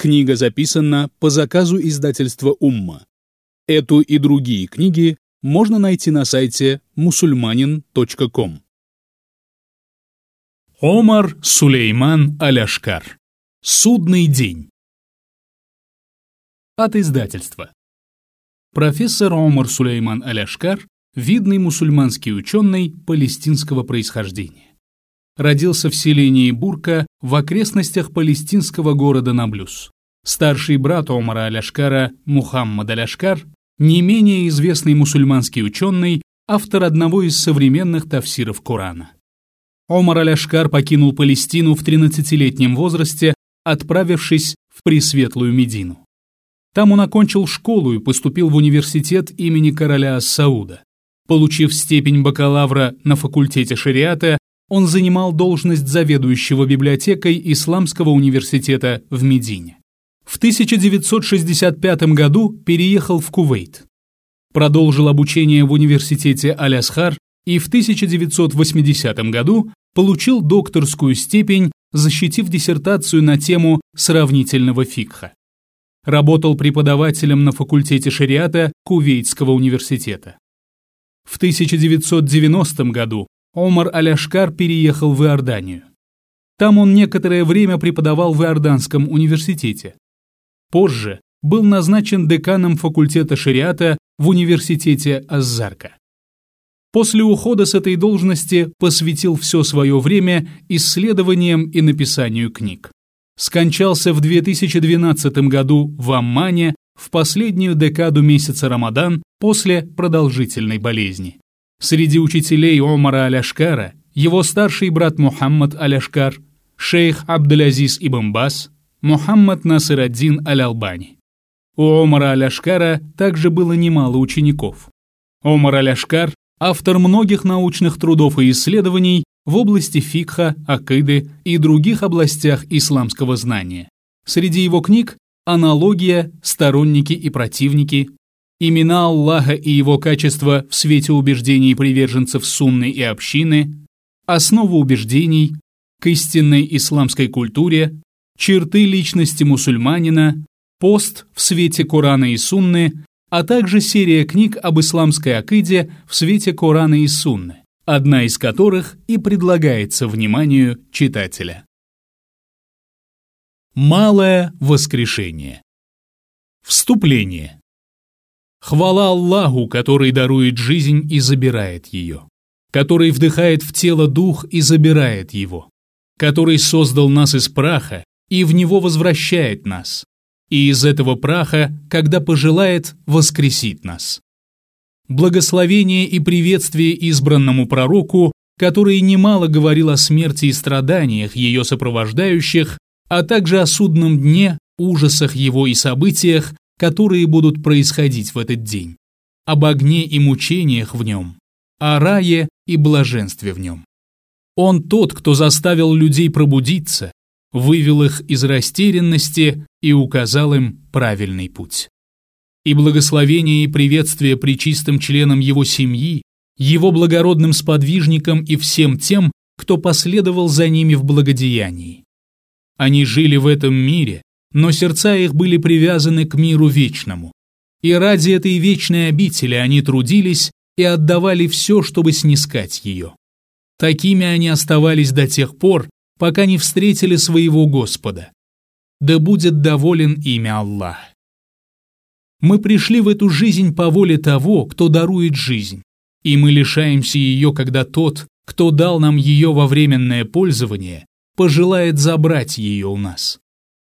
Книга записана по заказу издательства «Умма». Эту и другие книги можно найти на сайте musulmanin.com. Омар Сулейман Аляшкар. Судный день. От издательства. Профессор Омар Сулейман Аляшкар – видный мусульманский ученый палестинского происхождения. Родился в селении Бурка в окрестностях палестинского города Наблюс. Старший брат Омара Аляшкара Мухаммад Аляшкар не менее известный мусульманский ученый, автор одного из современных тафсиров Корана. Омар Аляшкар покинул Палестину в 13-летнем возрасте, отправившись в Пресветлую Медину. Там он окончил школу и поступил в университет имени короля Сауда. Получив степень бакалавра на факультете шариата, он занимал должность заведующего библиотекой Исламского университета в Медине. В 1965 году переехал в Кувейт. Продолжил обучение в университете Алясхар и в 1980 году получил докторскую степень, защитив диссертацию на тему сравнительного фикха. Работал преподавателем на факультете шариата Кувейтского университета. В 1990 году Омар Аляшкар переехал в Иорданию. Там он некоторое время преподавал в Иорданском университете. Позже был назначен деканом факультета шариата в университете Аззарка. После ухода с этой должности посвятил все свое время исследованиям и написанию книг. Скончался в 2012 году в Аммане в последнюю декаду месяца Рамадан после продолжительной болезни. Среди учителей Омара Аляшкара его старший брат Мухаммад Аляшкар, шейх Абдулязиз Ибн Бас, Мухаммад Насыр-ад-Дин Аль-Албани. У Омара Аляшкара также было немало учеников. Омар Аляшкар – автор многих научных трудов и исследований в области фикха, акиды и других областях исламского знания. Среди его книг «Аналогия», «Сторонники и противники», «Имена Аллаха и его качества в свете убеждений приверженцев сунны и общины», «Основа убеждений», «К истинной исламской культуре», черты личности мусульманина, пост в свете Корана и Сунны, а также серия книг об исламской акиде в свете Корана и Сунны, одна из которых и предлагается вниманию читателя. Малое воскрешение. Вступление. Хвала Аллаху, который дарует жизнь и забирает ее, который вдыхает в тело дух и забирает его, который создал нас из праха и в него возвращает нас, и из этого праха, когда пожелает, воскресит нас. Благословение и приветствие избранному пророку, который немало говорил о смерти и страданиях ее сопровождающих, а также о судном дне, ужасах его и событиях, которые будут происходить в этот день, об огне и мучениях в нем, о рае и блаженстве в нем. Он тот, кто заставил людей пробудиться, вывел их из растерянности и указал им правильный путь. И благословение и приветствие причистым членам его семьи, его благородным сподвижникам и всем тем, кто последовал за ними в благодеянии. Они жили в этом мире, но сердца их были привязаны к миру вечному. И ради этой вечной обители они трудились и отдавали все, чтобы снискать ее. Такими они оставались до тех пор, пока не встретили своего Господа. Да будет доволен имя Аллах. Мы пришли в эту жизнь по воле того, кто дарует жизнь, и мы лишаемся ее, когда тот, кто дал нам ее во временное пользование, пожелает забрать ее у нас.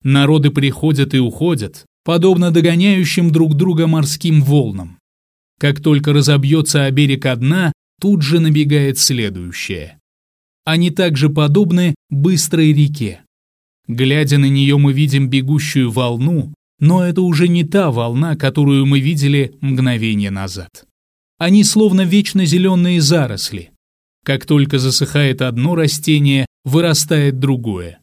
Народы приходят и уходят, подобно догоняющим друг друга морским волнам. Как только разобьется о берег одна, тут же набегает следующая. Они также подобны быстрой реке. Глядя на нее, мы видим бегущую волну, но это уже не та волна, которую мы видели мгновение назад. Они словно вечно зеленые заросли. Как только засыхает одно растение, вырастает другое.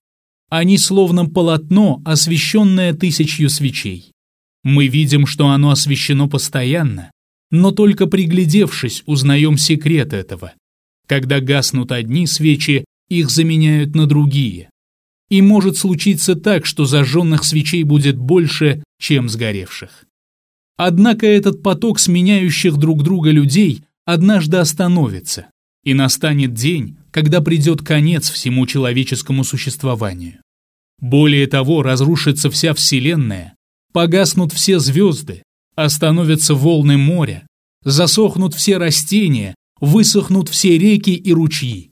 Они словно полотно, освещенное тысячью свечей. Мы видим, что оно освещено постоянно, но только приглядевшись, узнаем секрет этого. Когда гаснут одни свечи, их заменяют на другие. и может случиться так, что зажженных свечей будет больше, чем сгоревших. Однако этот поток сменяющих друг друга людей однажды остановится, и настанет день, когда придет конец всему человеческому существованию. Более того, разрушится вся Вселенная, погаснут все звезды, остановятся волны моря, засохнут все растения, высохнут все реки и ручьи.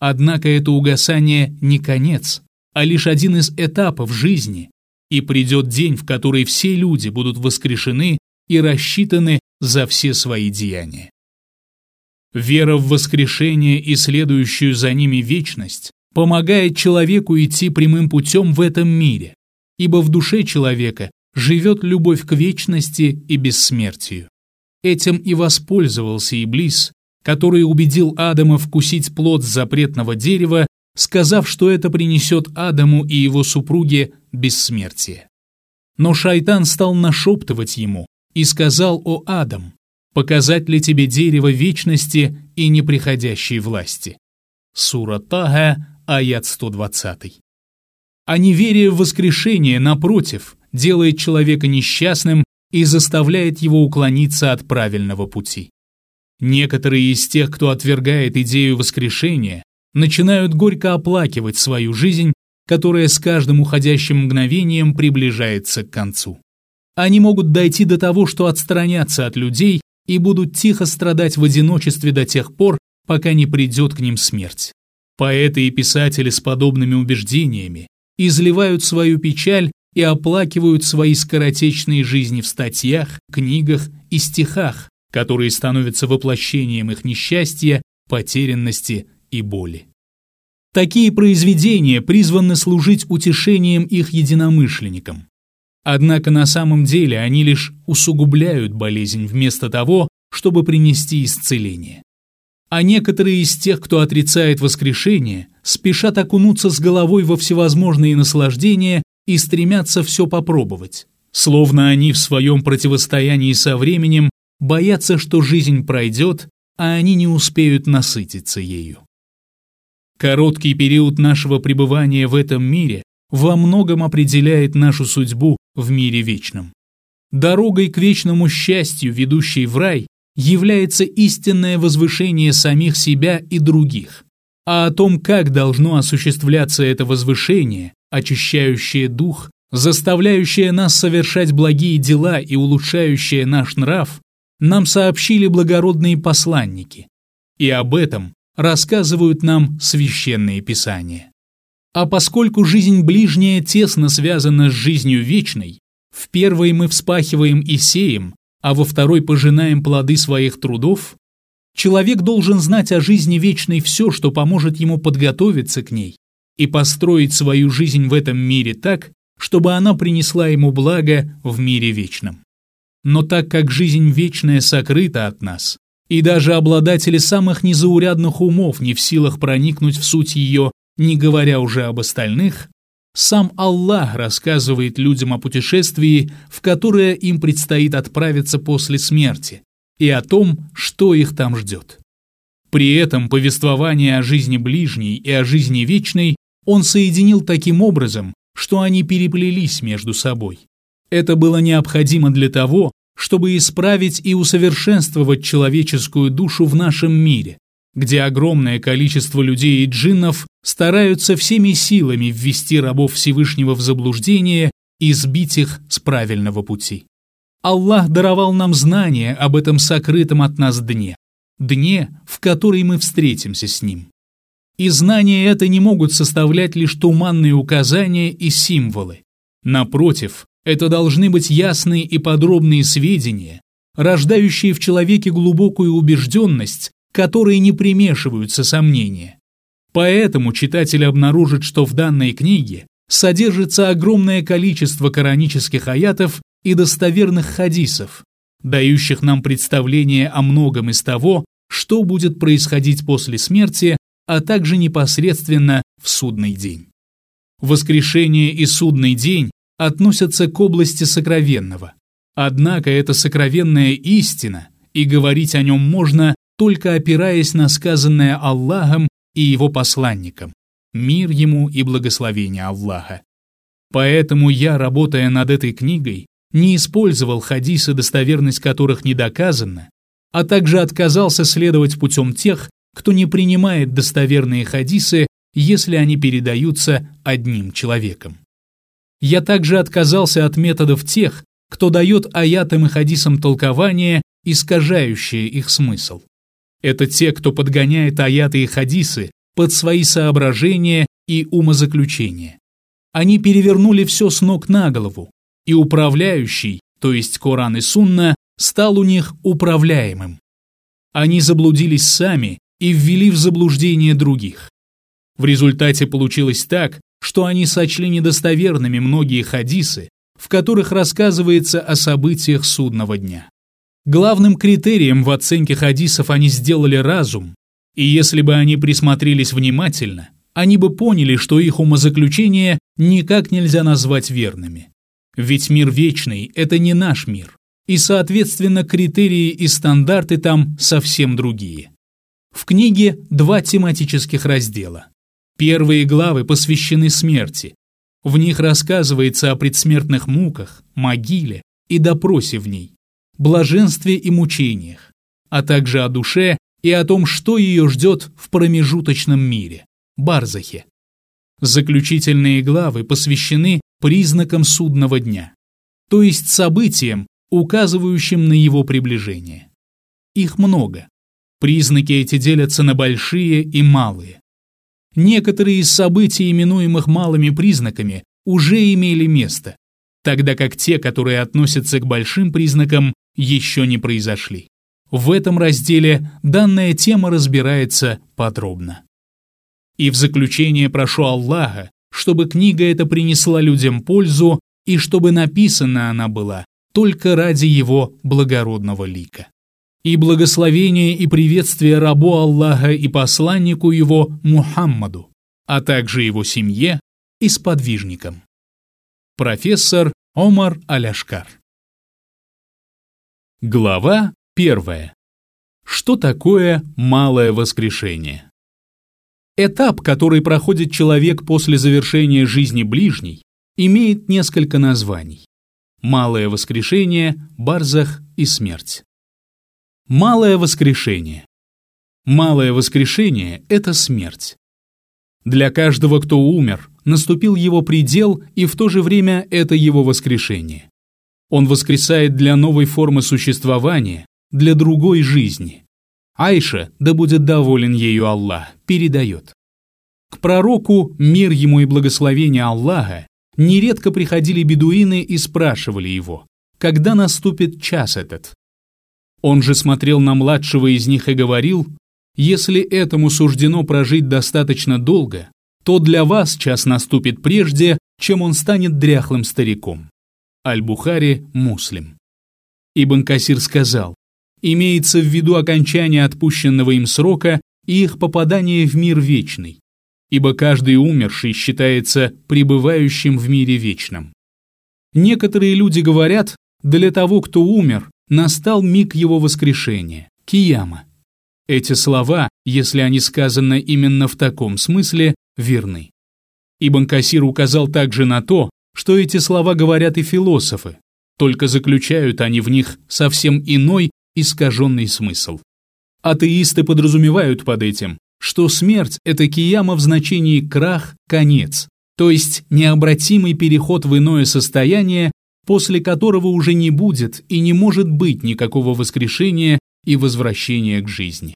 Однако это угасание не конец, а лишь один из этапов жизни, и придет день, в который все люди будут воскрешены и рассчитаны за все свои деяния. Вера в воскрешение и следующую за ними вечность помогает человеку идти прямым путем в этом мире, ибо в душе человека живет любовь к вечности и бессмертию. Этим и воспользовался Иблис, который убедил Адама вкусить плод запретного дерева, сказав, что это принесет Адаму и его супруге бессмертие. Но шайтан стал нашептывать ему и сказал о Адам, показать ли тебе дерево вечности и неприходящей власти. Сура Тага, аят 120. А неверие в воскрешение, напротив, делает человека несчастным и заставляет его уклониться от правильного пути. Некоторые из тех, кто отвергает идею воскрешения, начинают горько оплакивать свою жизнь, которая с каждым уходящим мгновением приближается к концу. Они могут дойти до того, что отстранятся от людей и будут тихо страдать в одиночестве до тех пор, пока не придет к ним смерть. Поэты и писатели с подобными убеждениями изливают свою печаль и оплакивают свои скоротечные жизни в статьях, книгах и стихах, которые становятся воплощением их несчастья, потерянности и боли. Такие произведения призваны служить утешением их единомышленникам. Однако на самом деле они лишь усугубляют болезнь вместо того, чтобы принести исцеление. А некоторые из тех, кто отрицает воскрешение, спешат окунуться с головой во всевозможные наслаждения и стремятся все попробовать. Словно они в своем противостоянии со временем боятся, что жизнь пройдет, а они не успеют насытиться ею. Короткий период нашего пребывания в этом мире во многом определяет нашу судьбу в мире вечном. Дорогой к вечному счастью, ведущей в рай, является истинное возвышение самих себя и других. А о том, как должно осуществляться это возвышение, очищающее дух, заставляющее нас совершать благие дела и улучшающее наш нрав, нам сообщили благородные посланники. И об этом рассказывают нам священные писания. А поскольку жизнь ближняя тесно связана с жизнью вечной, в первой мы вспахиваем и сеем, а во второй пожинаем плоды своих трудов, человек должен знать о жизни вечной все, что поможет ему подготовиться к ней и построить свою жизнь в этом мире так, чтобы она принесла ему благо в мире вечном. Но так как жизнь вечная сокрыта от нас, и даже обладатели самых незаурядных умов не в силах проникнуть в суть ее, не говоря уже об остальных, сам Аллах рассказывает людям о путешествии, в которое им предстоит отправиться после смерти, и о том, что их там ждет. При этом повествование о жизни ближней и о жизни вечной он соединил таким образом, что они переплелись между собой. Это было необходимо для того, чтобы исправить и усовершенствовать человеческую душу в нашем мире, где огромное количество людей и джиннов стараются всеми силами ввести рабов Всевышнего в заблуждение и сбить их с правильного пути. Аллах даровал нам знание об этом сокрытом от нас дне, дне, в который мы встретимся с ним. И знания это не могут составлять лишь туманные указания и символы. Напротив, это должны быть ясные и подробные сведения, рождающие в человеке глубокую убежденность, которые не примешиваются сомнения. Поэтому читатель обнаружит, что в данной книге содержится огромное количество коранических аятов и достоверных хадисов, дающих нам представление о многом из того, что будет происходить после смерти, а также непосредственно в судный день. Воскрешение и судный день относятся к области сокровенного. Однако это сокровенная истина, и говорить о нем можно, только опираясь на сказанное Аллахом и его посланником. мир ему и благословение Аллаха. Поэтому я, работая над этой книгой, не использовал хадисы, достоверность которых не доказана, а также отказался следовать путем тех, кто не принимает достоверные хадисы, если они передаются одним человеком. Я также отказался от методов тех, кто дает аятам и хадисам толкование, искажающее их смысл. Это те, кто подгоняет аяты и хадисы под свои соображения и умозаключения. Они перевернули все с ног на голову, и управляющий, то есть Коран и Сунна, стал у них управляемым. Они заблудились сами и ввели в заблуждение других. В результате получилось так, что они сочли недостоверными многие хадисы, в которых рассказывается о событиях судного дня. Главным критерием в оценке хадисов они сделали разум, и если бы они присмотрелись внимательно, они бы поняли, что их умозаключения никак нельзя назвать верными. Ведь мир вечный – это не наш мир, и, соответственно, критерии и стандарты там совсем другие. В книге два тематических раздела. Первые главы посвящены смерти. В них рассказывается о предсмертных муках, могиле и допросе в ней, блаженстве и мучениях, а также о душе и о том, что ее ждет в промежуточном мире – Барзахе. Заключительные главы посвящены признакам судного дня, то есть событиям, указывающим на его приближение. Их много. Признаки эти делятся на большие и малые. Некоторые из событий, именуемых малыми признаками, уже имели место, тогда как те, которые относятся к большим признакам, еще не произошли. В этом разделе данная тема разбирается подробно. И в заключение прошу Аллаха, чтобы книга эта принесла людям пользу и чтобы написана она была только ради его благородного лика и благословение и приветствие рабу Аллаха и посланнику его Мухаммаду, а также его семье и сподвижникам. Профессор Омар Аляшкар Глава первая. Что такое малое воскрешение? Этап, который проходит человек после завершения жизни ближней, имеет несколько названий. Малое воскрешение, барзах и смерть. Малое воскрешение. Малое воскрешение – это смерть. Для каждого, кто умер, наступил его предел, и в то же время это его воскрешение. Он воскресает для новой формы существования, для другой жизни. Айша, да будет доволен ею Аллах, передает. К пророку, мир ему и благословение Аллаха, нередко приходили бедуины и спрашивали его, когда наступит час этот. Он же смотрел на младшего из них и говорил, «Если этому суждено прожить достаточно долго, то для вас час наступит прежде, чем он станет дряхлым стариком». Аль-Бухари, Муслим. Ибн Касир сказал, имеется в виду окончание отпущенного им срока и их попадание в мир вечный, ибо каждый умерший считается пребывающим в мире вечном. Некоторые люди говорят, для того, кто умер, настал миг его воскрешения, кияма. Эти слова, если они сказаны именно в таком смысле, верны. Ибн Касир указал также на то, что эти слова говорят и философы, только заключают они в них совсем иной искаженный смысл. Атеисты подразумевают под этим, что смерть – это кияма в значении крах, конец, то есть необратимый переход в иное состояние, после которого уже не будет и не может быть никакого воскрешения и возвращения к жизни.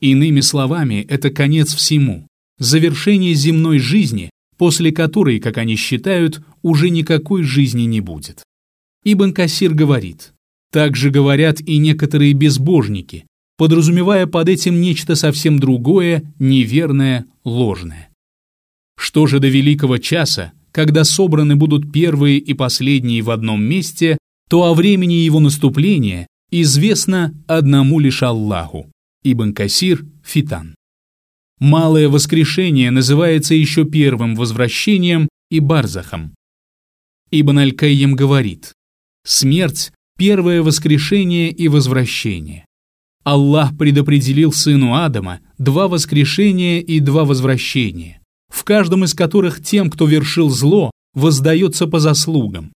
Иными словами, это конец всему, завершение земной жизни, после которой, как они считают, уже никакой жизни не будет. Ибн Кассир говорит, также говорят и некоторые безбожники, подразумевая под этим нечто совсем другое, неверное, ложное. Что же до великого часа, когда собраны будут первые и последние в одном месте, то о времени его наступления известно одному лишь Аллаху. Ибн Касир, Фитан. Малое воскрешение называется еще первым возвращением и барзахом. Ибн Аль-Кайем говорит, смерть – первое воскрешение и возвращение. Аллах предопределил сыну Адама два воскрешения и два возвращения. в каждом из которых тем, кто вершил зло, воздается по заслугам,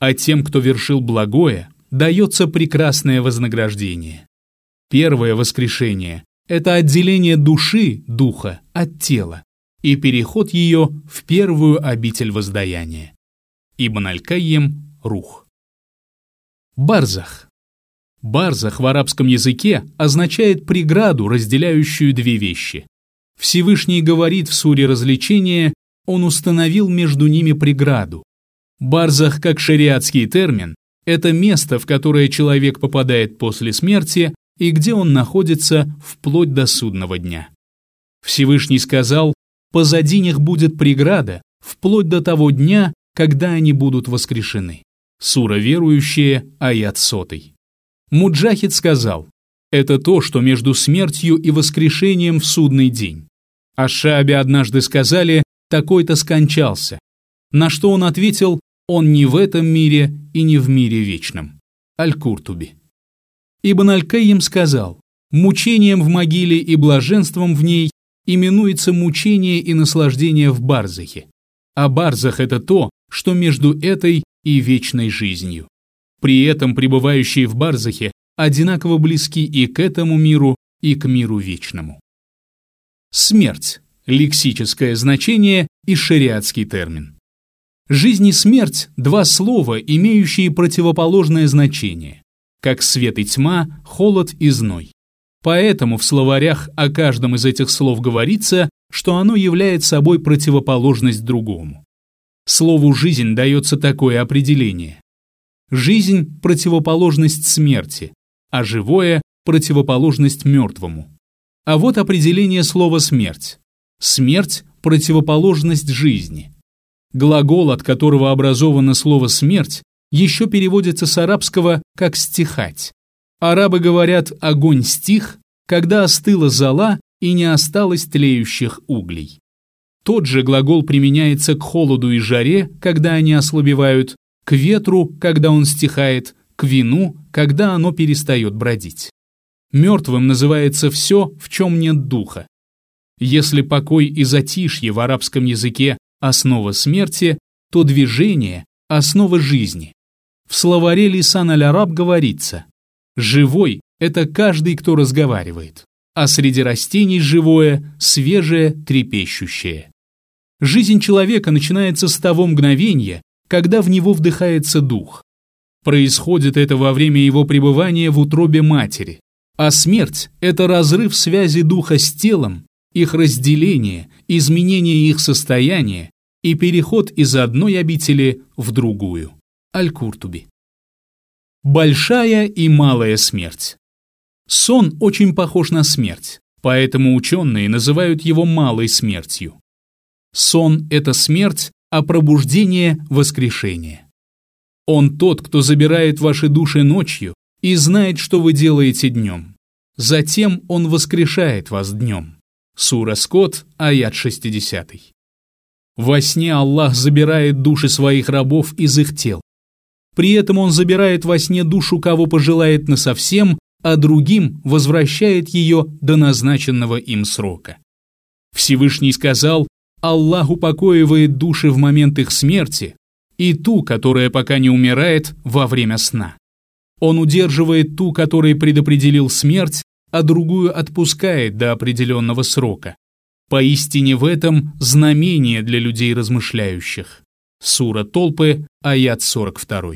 а тем, кто вершил благое, дается прекрасное вознаграждение. Первое воскрешение – это отделение души, духа, от тела и переход ее в первую обитель воздаяния. Ибн Аль-Кайем, Рух. Барзах. Барзах в арабском языке означает преграду, разделяющую две вещи. Всевышний говорит в суре развлечения, он установил между ними преграду. Барзах, как шариатский термин, это место, в которое человек попадает после смерти и где он находится вплоть до судного дня. Всевышний сказал, позади них будет преграда, вплоть до того дня, когда они будут воскрешены. Сура верующие, аят сотый. Муджахид сказал, это то, что между смертью и воскрешением в судный день. А Шабе однажды сказали, такой-то скончался. На что он ответил, он не в этом мире и не в мире вечном. Аль-Куртуби. Ибн Аль-Кайим сказал, мучением в могиле и блаженством в ней именуется мучение и наслаждение в барзахе. А барзах – это то, что между этой и вечной жизнью. При этом пребывающие в Барзахе одинаково близки и к этому миру, и к миру вечному. Смерть – лексическое значение и шариатский термин. Жизнь и смерть – два слова, имеющие противоположное значение, как свет и тьма, холод и зной. Поэтому в словарях о каждом из этих слов говорится, что оно является собой противоположность другому. Слову «жизнь» дается такое определение. Жизнь – противоположность смерти, а живое – противоположность мертвому. А вот определение слова «смерть». Смерть – противоположность жизни. Глагол, от которого образовано слово «смерть», еще переводится с арабского как «стихать». Арабы говорят «огонь стих», когда остыла зола и не осталось тлеющих углей. Тот же глагол применяется к холоду и жаре, когда они ослабевают, к ветру, когда он стихает, к вину, когда оно перестает бродить. Мертвым называется все, в чем нет духа. Если покой и затишье в арабском языке – основа смерти, то движение – основа жизни. В словаре Лисан аль-Араб говорится «Живой – это каждый, кто разговаривает, а среди растений живое, свежее, трепещущее». Жизнь человека начинается с того мгновения, когда в него вдыхается дух. Происходит это во время его пребывания в утробе матери. А смерть – это разрыв связи духа с телом, их разделение, изменение их состояния и переход из одной обители в другую. Аль-Куртуби. Большая и малая смерть. Сон очень похож на смерть, поэтому ученые называют его малой смертью. Сон – это смерть, а пробуждение – воскрешение. Он тот, кто забирает ваши души ночью и знает, что вы делаете днем. Затем Он воскрешает вас днем. Сура Скот, аят 60. Во сне Аллах забирает души своих рабов из их тел. При этом Он забирает во сне душу, кого пожелает насовсем, а другим возвращает ее до назначенного им срока. Всевышний сказал, Аллах упокоивает души в момент их смерти и ту, которая пока не умирает во время сна. Он удерживает ту, которой предопределил смерть, а другую отпускает до определенного срока. Поистине в этом знамение для людей размышляющих. Сура Толпы, аят 42.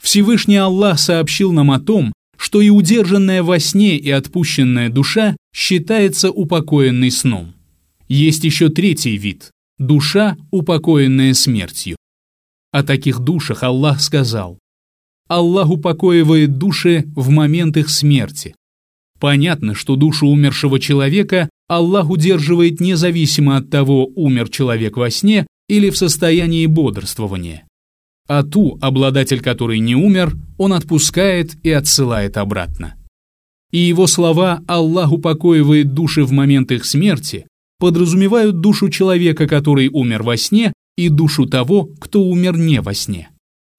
Всевышний Аллах сообщил нам о том, что и удержанная во сне и отпущенная душа считается упокоенной сном. Есть еще третий вид – душа, упокоенная смертью. О таких душах Аллах сказал, Аллах упокоивает души в момент их смерти. Понятно, что душу умершего человека Аллах удерживает независимо от того, умер человек во сне или в состоянии бодрствования. А ту, обладатель которой не умер, он отпускает и отсылает обратно. И его слова «Аллах упокоивает души в момент их смерти» подразумевают душу человека, который умер во сне, и душу того, кто умер не во сне.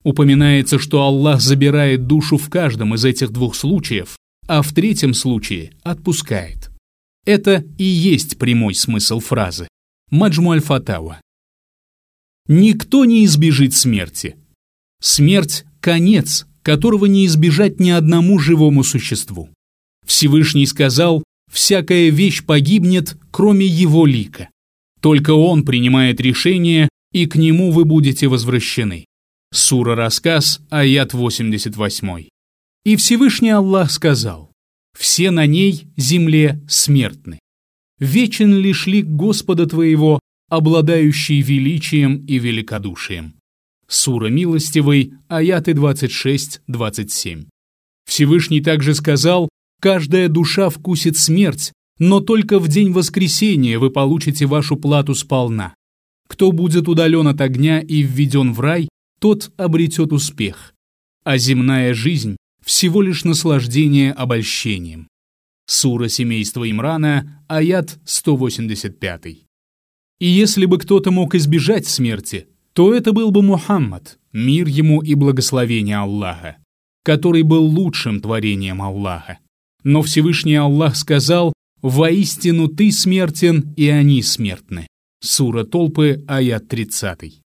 Упоминается, что Аллах забирает душу в каждом из этих двух случаев, а в третьем случае отпускает. Это и есть прямой смысл фразы. Маджмуаль-Фатава. Никто не избежит смерти. Смерть – конец, которого не избежать ни одному живому существу. Всевышний сказал, всякая вещь погибнет, кроме его лика. Только он принимает решение, и к нему вы будете возвращены. Сура Рассказ, аят 88. И Всевышний Аллах сказал, «Все на ней, земле, смертны. Вечен лишь лик Господа твоего, обладающий величием и великодушием». Сура Милостивый, аяты 26-27. Всевышний также сказал, «Каждая душа вкусит смерть, но только в день воскресения вы получите вашу плату сполна. Кто будет удален от огня и введен в рай, тот обретет успех. А земная жизнь всего лишь наслаждение обольщением. Сура семейства Имрана, аят 185. И если бы кто-то мог избежать смерти, то это был бы Мухаммад, мир ему и благословение Аллаха, который был лучшим творением Аллаха. Но Всевышний Аллах сказал, «Воистину ты смертен, и они смертны». Сура Толпы, аят 30.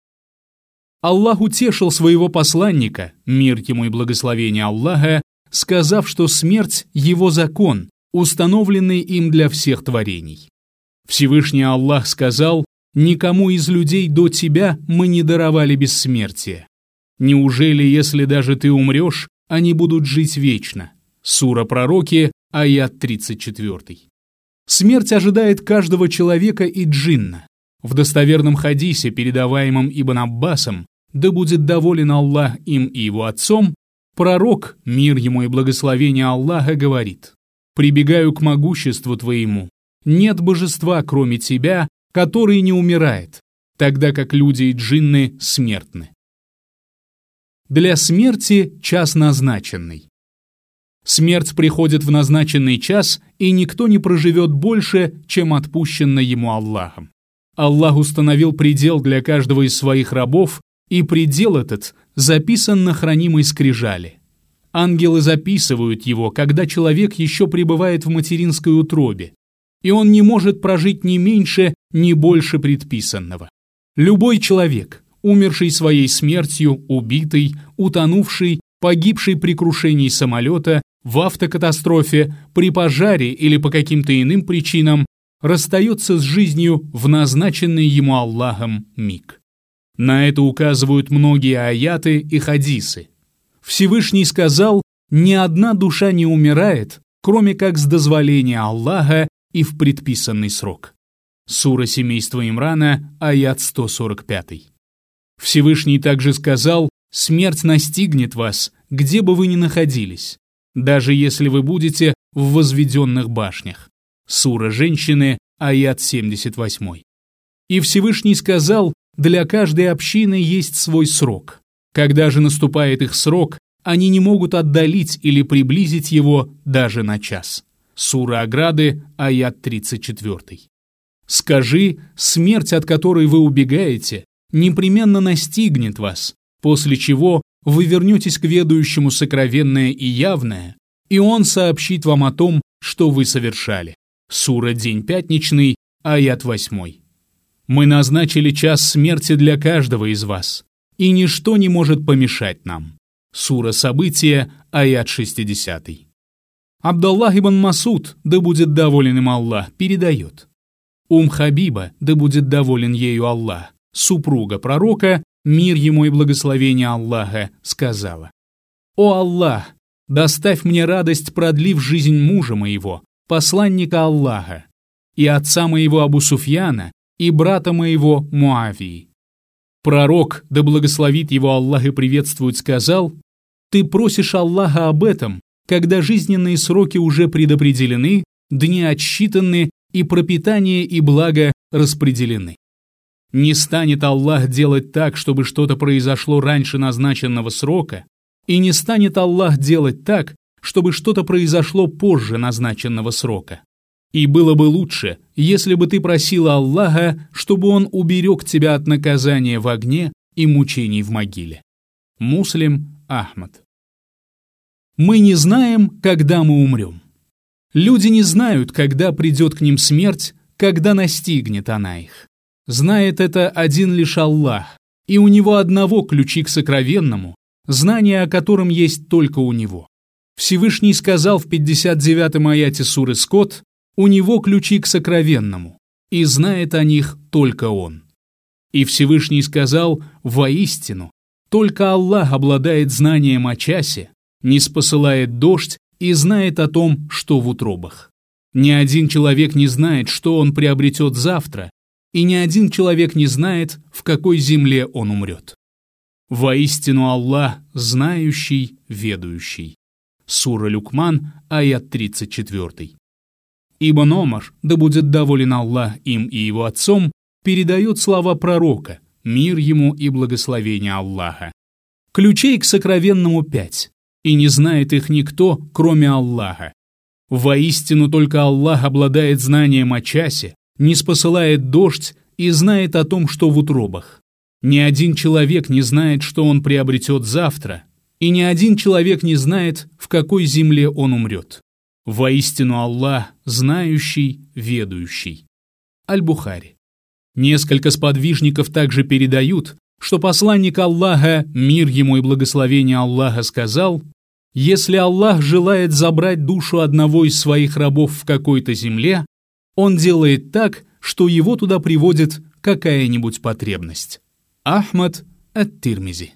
Аллах утешил своего посланника, мир ему и благословение Аллаха, сказав, что смерть – его закон, установленный им для всех творений. Всевышний Аллах сказал, «Никому из людей до тебя мы не даровали бессмертие. Неужели, если даже ты умрешь, они будут жить вечно?» Сура Пророки, аят 34. Смерть ожидает каждого человека и джинна. В достоверном хадисе, передаваемом Ибн Аббасом, да будет доволен Аллах им и его отцом, пророк, мир ему и благословение Аллаха, говорит, «Прибегаю к могуществу твоему. Нет божества, кроме тебя, который не умирает, тогда как люди и джинны смертны». Для смерти час назначенный. Смерть приходит в назначенный час, и никто не проживет больше, чем отпущено ему Аллахом. Аллах установил предел для каждого из своих рабов, и предел этот записан на хранимой скрижали. Ангелы записывают его, когда человек еще пребывает в материнской утробе, и он не может прожить ни меньше, ни больше предписанного. Любой человек, умерший своей смертью, убитый, утонувший, погибший при крушении самолета, в автокатастрофе, при пожаре или по каким-то иным причинам, расстается с жизнью в назначенный ему Аллахом миг. На это указывают многие аяты и хадисы. Всевышний сказал, «Ни одна душа не умирает, кроме как с дозволения Аллаха и в предписанный срок». Сура семейства Имрана, аят 145. Всевышний также сказал, «Смерть настигнет вас, где бы вы ни находились, даже если вы будете в возведенных башнях». Сура женщины, аят 78. И Всевышний сказал, для каждой общины есть свой срок. Когда же наступает их срок, они не могут отдалить или приблизить его даже на час. Сура Ограды, аят 34. «Скажи, смерть, от которой вы убегаете, непременно настигнет вас, после чего вы вернетесь к ведающему сокровенное и явное, и он сообщит вам о том, что вы совершали». Сура День Пятничный, аят 8. Мы назначили час смерти для каждого из вас, и ничто не может помешать нам. Сура События, аят 60. Абдаллах ибн Масуд, да будет доволен им Аллах, передает. Ум Хабиба, да будет доволен ею Аллах, супруга пророка, мир ему и благословение Аллаха, сказала. «О Аллах, доставь мне радость, продлив жизнь мужа моего, посланника Аллаха, и отца моего Абу Суфьяна, и брата моего Муавии. Пророк, да благословит его Аллах и приветствует, сказал, «Ты просишь Аллаха об этом, когда жизненные сроки уже предопределены, дни отсчитаны и пропитание и благо распределены. Не станет Аллах делать так, чтобы что-то произошло раньше назначенного срока, и не станет Аллах делать так, чтобы что-то произошло позже назначенного срока. И было бы лучше, если бы ты просила Аллаха, чтобы Он уберег тебя от наказания в огне и мучений в могиле. Муслим Ахмад. Мы не знаем, когда мы умрем. Люди не знают, когда придет к ним смерть, когда настигнет она их. Знает это один лишь Аллах, и у него одного ключи к сокровенному, знание о котором есть только у него. Всевышний сказал в 59-м аяте суры Скот, у него ключи к сокровенному, и знает о них только он. И Всевышний сказал, воистину, только Аллах обладает знанием о часе, не спосылает дождь и знает о том, что в утробах. Ни один человек не знает, что он приобретет завтра, и ни один человек не знает, в какой земле он умрет. Воистину Аллах, знающий, ведающий. Сура Люкман, аят 34. Ибн Омар, да будет доволен Аллах им и его отцом, передает слова пророка, мир ему и благословение Аллаха. Ключей к сокровенному пять, и не знает их никто, кроме Аллаха. Воистину только Аллах обладает знанием о часе, не спосылает дождь и знает о том, что в утробах. Ни один человек не знает, что он приобретет завтра, и ни один человек не знает, в какой земле он умрет. Воистину Аллах, знающий, ведающий. Аль-Бухари. Несколько сподвижников также передают, что посланник Аллаха, мир ему и благословение Аллаха, сказал, «Если Аллах желает забрать душу одного из своих рабов в какой-то земле, он делает так, что его туда приводит какая-нибудь потребность». Ахмад ат-Тирмизи